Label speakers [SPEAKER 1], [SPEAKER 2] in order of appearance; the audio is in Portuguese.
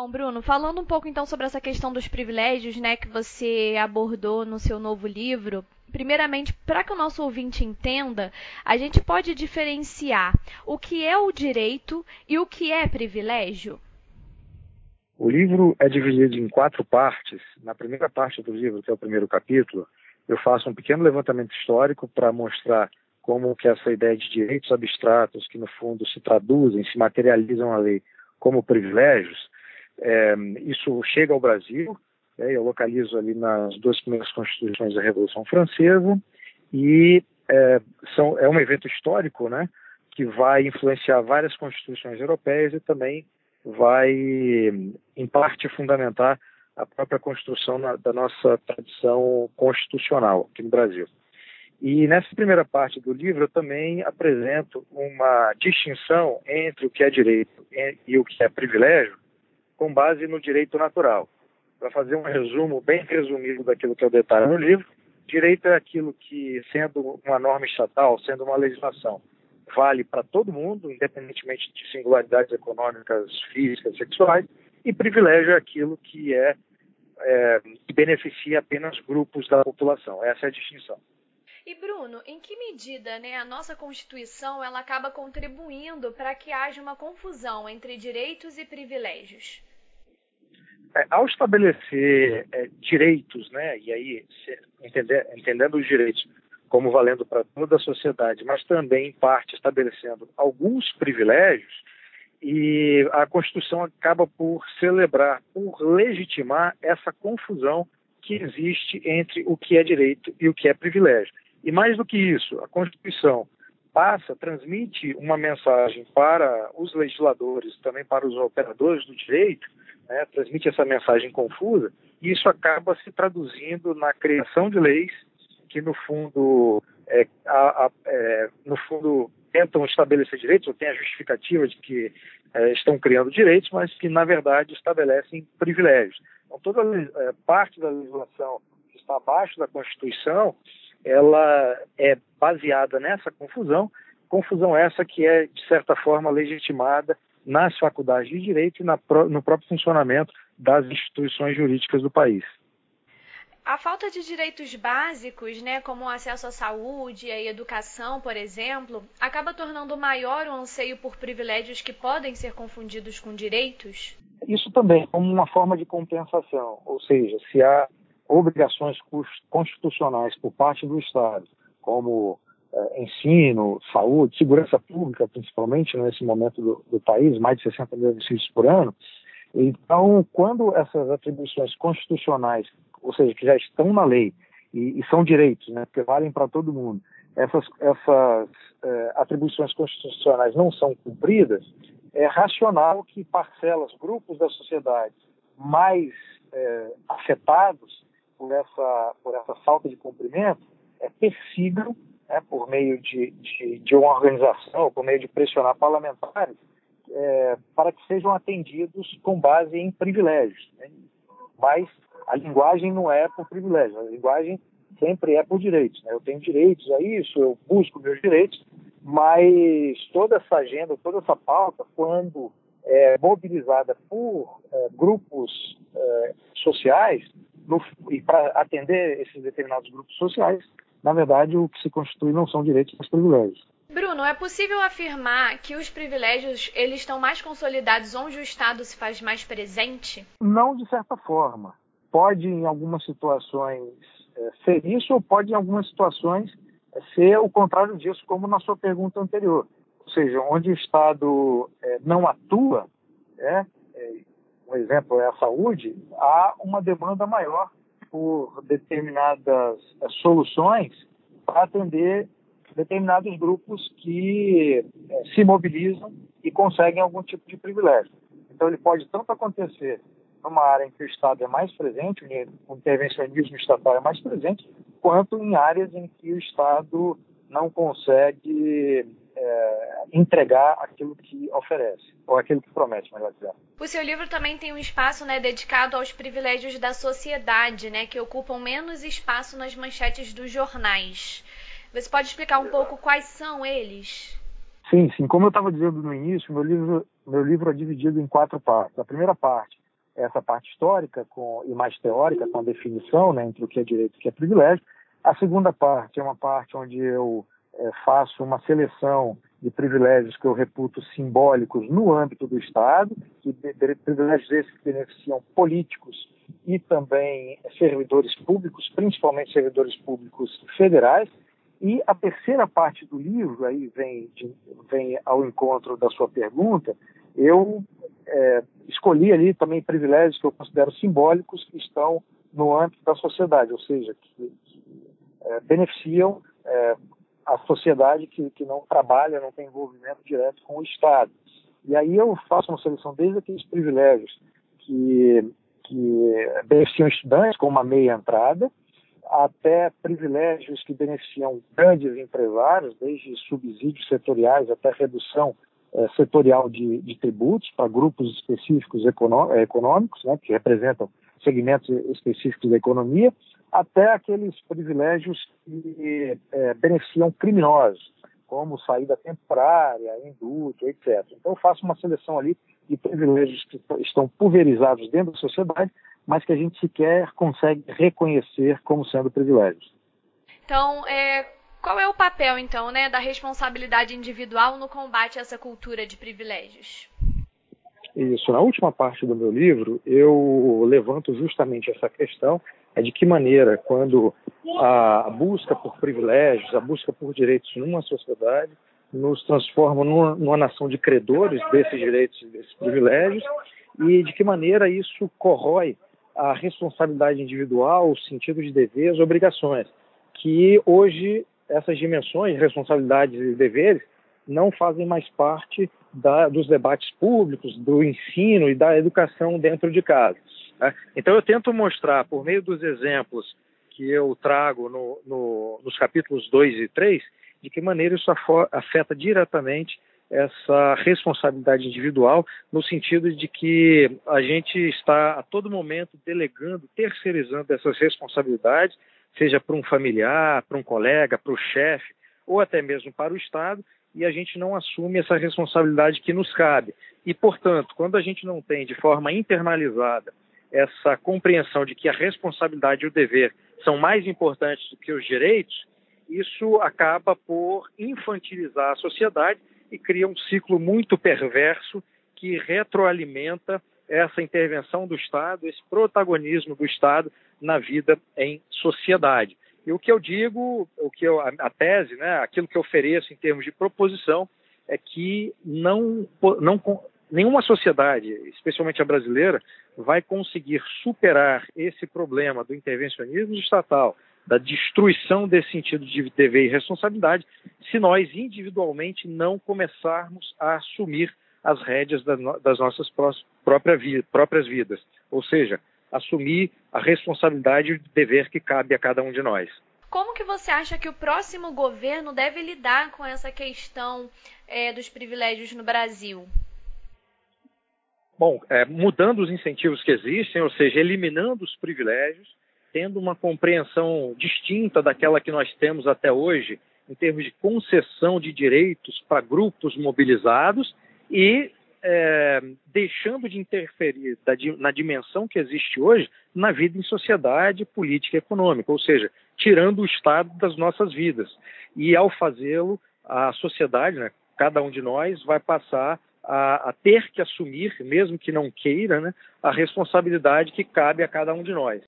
[SPEAKER 1] Bom, Bruno, falando um pouco então sobre essa questão dos privilégios, né, que você abordou no seu novo livro, primeiramente, para que o nosso ouvinte entenda, a gente pode diferenciar o que é o direito e o que é privilégio?
[SPEAKER 2] O livro é dividido em quatro partes. Na primeira parte do livro, que é o primeiro capítulo, eu faço um pequeno levantamento histórico para mostrar como que essa ideia de direitos abstratos, que no fundo se traduzem, se materializam na lei como privilégios, é, isso chega ao Brasil, é, eu localizo ali nas duas primeiras constituições da Revolução Francesa, e é, são, é um evento histórico, né, que vai influenciar várias constituições europeias e também vai, em parte, fundamentar a própria construção na, da nossa tradição constitucional aqui no Brasil. E nessa primeira parte do livro eu também apresento uma distinção entre o que é direito e o que é privilégio, com base no direito natural. Para fazer um resumo bem resumido daquilo que eu detalho no livro, direito é aquilo que, sendo uma norma estatal, sendo uma legislação, vale para todo mundo, independentemente de singularidades econômicas, físicas, sexuais, e privilégio é aquilo que é, é que beneficia apenas grupos da população. Essa é a distinção.
[SPEAKER 1] E Bruno, em que medida né, a nossa Constituição ela acaba contribuindo para que haja uma confusão entre direitos e privilégios?
[SPEAKER 2] É, ao estabelecer é, direitos, né, e aí entender, entendendo os direitos como valendo para toda a sociedade, mas também, em parte, estabelecendo alguns privilégios, e a Constituição acaba por celebrar, por legitimar essa confusão que existe entre o que é direito e o que é privilégio. E mais do que isso, a Constituição passa, transmite uma mensagem para os legisladores, também para os operadores do direito, né, transmite essa mensagem confusa, e isso acaba se traduzindo na criação de leis que no fundo, é, a, a, é, no fundo tentam estabelecer direitos, ou têm a justificativa de que é, estão criando direitos, mas que na verdade estabelecem privilégios. Então toda é, parte da legislação que está abaixo da Constituição, ela é baseada nessa confusão, confusão essa que é de certa forma legitimada nas faculdades de direito e na, no próprio funcionamento das instituições jurídicas do país.
[SPEAKER 1] A falta de direitos básicos, né, como o acesso à saúde e à educação, por exemplo, acaba tornando maior o anseio por privilégios que podem ser confundidos com direitos?
[SPEAKER 2] Isso também, como uma forma de compensação, ou seja, se há obrigações constitucionais por parte do Estado, como é, ensino, saúde, segurança pública, principalmente nesse momento do, do país, mais de 60 mil homicídios por ano, então, quando essas atribuições constitucionais ou seja, que já estão na lei e, e são direitos, né, que valem para todo mundo, essas, essas é, atribuições constitucionais não são cumpridas, é racional que parcelas, grupos da sociedade mais é, afetados por essa, por essa falta de cumprimento é, persigam, né, por meio de, de, de, uma organização, por meio de pressionar parlamentares, é, para que sejam atendidos com base em privilégios. Né? Mas a linguagem não é por privilégio, a linguagem sempre é por direitos. Né? Eu tenho direitos a isso, eu busco meus direitos, mas toda essa agenda, toda essa pauta, quando é mobilizada por é, grupos é, sociais, no, e para atender esses determinados grupos sociais, na verdade, o que se constitui não são direitos, mas privilégios.
[SPEAKER 1] Bruno, é possível afirmar que os privilégios eles estão mais consolidados onde o Estado se faz mais presente?
[SPEAKER 2] Não de certa forma pode, em algumas situações, é, ser isso, ou pode, em algumas situações, é, ser o contrário disso, como na sua pergunta anterior. Ou seja, onde o Estado é, não atua, é, é, um exemplo é a saúde, há uma demanda maior por determinadas é, soluções para atender determinados grupos que é, se mobilizam e conseguem algum tipo de privilégio. Então, ele pode tanto acontecer numa área em que o Estado é mais presente, o intervencionismo estatal é mais presente, quanto em áreas em que o Estado não consegue é, entregar aquilo que oferece, ou aquilo que promete, melhor dizendo.
[SPEAKER 1] O seu livro também tem um espaço né, dedicado aos privilégios da sociedade, né, que ocupam menos espaço nas manchetes dos jornais. Você pode explicar um pouco quais são eles?
[SPEAKER 2] Sim, sim. Como eu estava dizendo no início, meu livro, meu livro é dividido em quatro partes. A primeira parte essa parte histórica com, e mais teórica, com a definição né, entre o que é direito e o que é privilégio. A segunda parte é uma parte onde eu é, faço uma seleção de privilégios que eu reputo simbólicos no âmbito do Estado, que privilégios esses que beneficiam políticos e também servidores públicos, principalmente servidores públicos federais. E a terceira parte do livro, aí vem, vem ao encontro da sua pergunta, eu é, escolhi ali também privilégios que eu considero simbólicos que estão no âmbito da sociedade, ou seja, que, que é, beneficiam é, a sociedade que, que não trabalha, não tem envolvimento direto com o Estado. E aí eu faço uma seleção desde aqueles privilégios que, que beneficiam estudantes com uma meia entrada, até privilégios que beneficiam grandes empresários, desde subsídios setoriais até redução é, setorial de, de, tributos para grupos específicos econômicos, né, que representam segmentos específicos da economia, até aqueles privilégios que é, beneficiam criminosos, como saída temporária, indulto, etc. Então, eu faço uma seleção ali de privilégios que estão pulverizados dentro da sociedade, mas que a gente sequer consegue reconhecer como sendo privilégios.
[SPEAKER 1] Então, é, qual é o papel, então, né, da responsabilidade individual no combate a essa cultura de privilégios?
[SPEAKER 2] Isso. Na última parte do meu livro, eu levanto justamente essa questão é de que maneira, quando a busca por privilégios, a busca por direitos numa sociedade, nos transforma numa, numa nação de credores desses direitos e desses privilégios, e de que maneira isso corrói a responsabilidade individual, o sentido de deveres, obrigações, que hoje essas dimensões, responsabilidades e deveres, não fazem mais parte da, dos debates públicos, do ensino e da educação dentro de casa. Né? Então, eu tento mostrar, por meio dos exemplos que eu trago no, no, nos capítulos 2 e 3, de que maneira isso afeta diretamente essa responsabilidade individual, no sentido de que a gente está a todo momento delegando, terceirizando essas responsabilidades, seja para um familiar, para um colega, para o chefe, ou até mesmo para o Estado, e a gente não assume essa responsabilidade que nos cabe. E, portanto, quando a gente não tem de forma internalizada essa compreensão de que a responsabilidade e o dever são mais importantes do que os direitos, isso acaba por infantilizar a sociedade e cria um ciclo muito perverso que retroalimenta essa intervenção do Estado, esse protagonismo do Estado na vida em sociedade. E o que eu digo, o que eu, a, tese, né, aquilo que eu ofereço em termos de proposição, é que não, não, nenhuma sociedade, especialmente a brasileira, vai conseguir superar esse problema do intervencionismo estatal, da destruição desse sentido de dever e responsabilidade, se nós individualmente não começarmos a assumir as rédeas das nossas próprias vidas. Ou seja, assumir a responsabilidade e o dever que cabe a cada um de nós.
[SPEAKER 1] Como que você acha que o próximo governo deve lidar com essa questão é, dos privilégios no Brasil?
[SPEAKER 2] Bom, é, mudando os incentivos que existem, ou seja, eliminando os privilégios, tendo uma compreensão distinta daquela que nós temos até hoje, em termos de concessão de direitos para grupos mobilizados e é, deixando de interferir da, na dimensão que existe hoje na vida em sociedade, política e econômica, ou seja, tirando o Estado das nossas vidas. E ao fazê-lo, a sociedade, né, cada um de nós, vai passar a, a, ter que assumir, mesmo que não queira, né, a responsabilidade que cabe a cada um de nós.